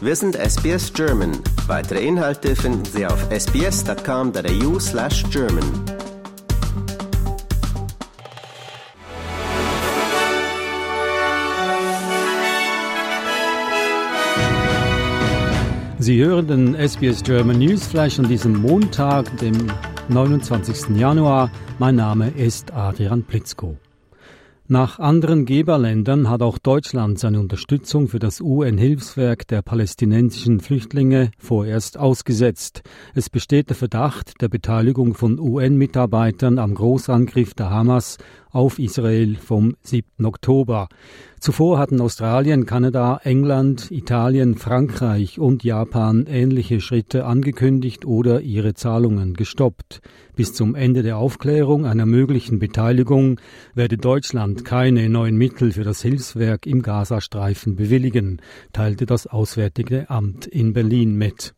Wir sind SBS German. Weitere Inhalte finden Sie auf sbs.com.au slash German. Sie hören den SBS German Newsflash an diesem Montag, dem 29. Januar. Mein Name ist Adrian Plitzko. Nach anderen Geberländern hat auch Deutschland seine Unterstützung für das UN-Hilfswerk der palästinensischen Flüchtlinge vorerst ausgesetzt. Es besteht der Verdacht der Beteiligung von UN-Mitarbeitern am Großangriff der Hamas auf Israel vom 7. Oktober. Zuvor hatten Australien, Kanada, England, Italien, Frankreich und Japan ähnliche Schritte angekündigt oder ihre Zahlungen gestoppt. Bis zum Ende der Aufklärung einer möglichen Beteiligung werde Deutschland keine neuen Mittel für das Hilfswerk im Gazastreifen bewilligen, teilte das Auswärtige Amt in Berlin mit.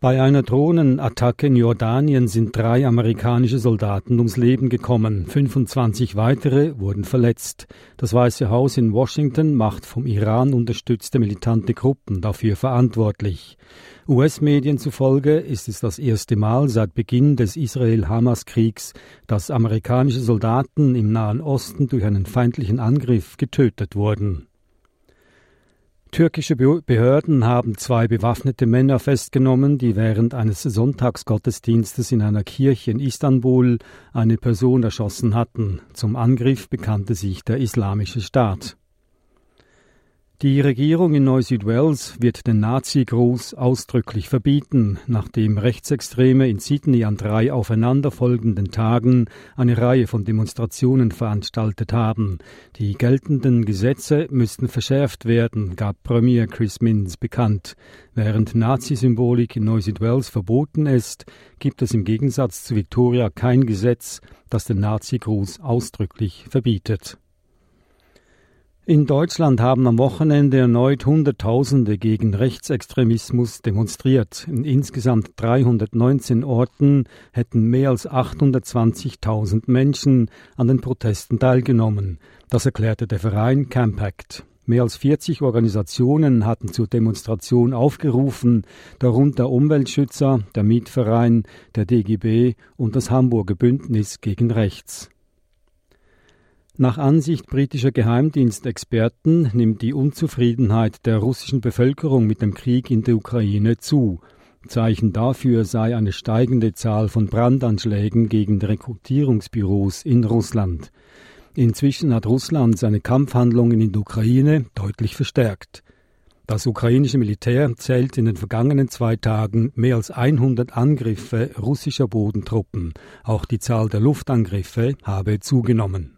Bei einer Drohnenattacke in Jordanien sind drei amerikanische Soldaten ums Leben gekommen. 25 weitere wurden verletzt. Das Weiße Haus in Washington macht vom Iran unterstützte militante Gruppen dafür verantwortlich. US-Medien zufolge ist es das erste Mal seit Beginn des Israel-Hamas-Kriegs, dass amerikanische Soldaten im Nahen Osten durch einen feindlichen Angriff getötet wurden. Türkische Behörden haben zwei bewaffnete Männer festgenommen, die während eines Sonntagsgottesdienstes in einer Kirche in Istanbul eine Person erschossen hatten. Zum Angriff bekannte sich der Islamische Staat. Die Regierung in Neu-Südwales wird den Nazi-Gruß ausdrücklich verbieten, nachdem Rechtsextreme in Sydney an drei aufeinanderfolgenden Tagen eine Reihe von Demonstrationen veranstaltet haben. Die geltenden Gesetze müssten verschärft werden, gab Premier Chris Minns bekannt. Während Nazi-Symbolik in Neu-Südwales verboten ist, gibt es im Gegensatz zu Victoria kein Gesetz, das den Nazi-Gruß ausdrücklich verbietet. In Deutschland haben am Wochenende erneut Hunderttausende gegen Rechtsextremismus demonstriert. In insgesamt 319 Orten hätten mehr als 820.000 Menschen an den Protesten teilgenommen. Das erklärte der Verein Campact. Mehr als 40 Organisationen hatten zur Demonstration aufgerufen, darunter Umweltschützer, der Mietverein, der DGB und das Hamburger Bündnis gegen Rechts. Nach Ansicht britischer Geheimdienstexperten nimmt die Unzufriedenheit der russischen Bevölkerung mit dem Krieg in der Ukraine zu. Zeichen dafür sei eine steigende Zahl von Brandanschlägen gegen Rekrutierungsbüros in Russland. Inzwischen hat Russland seine Kampfhandlungen in der Ukraine deutlich verstärkt. Das ukrainische Militär zählt in den vergangenen zwei Tagen mehr als 100 Angriffe russischer Bodentruppen. Auch die Zahl der Luftangriffe habe zugenommen.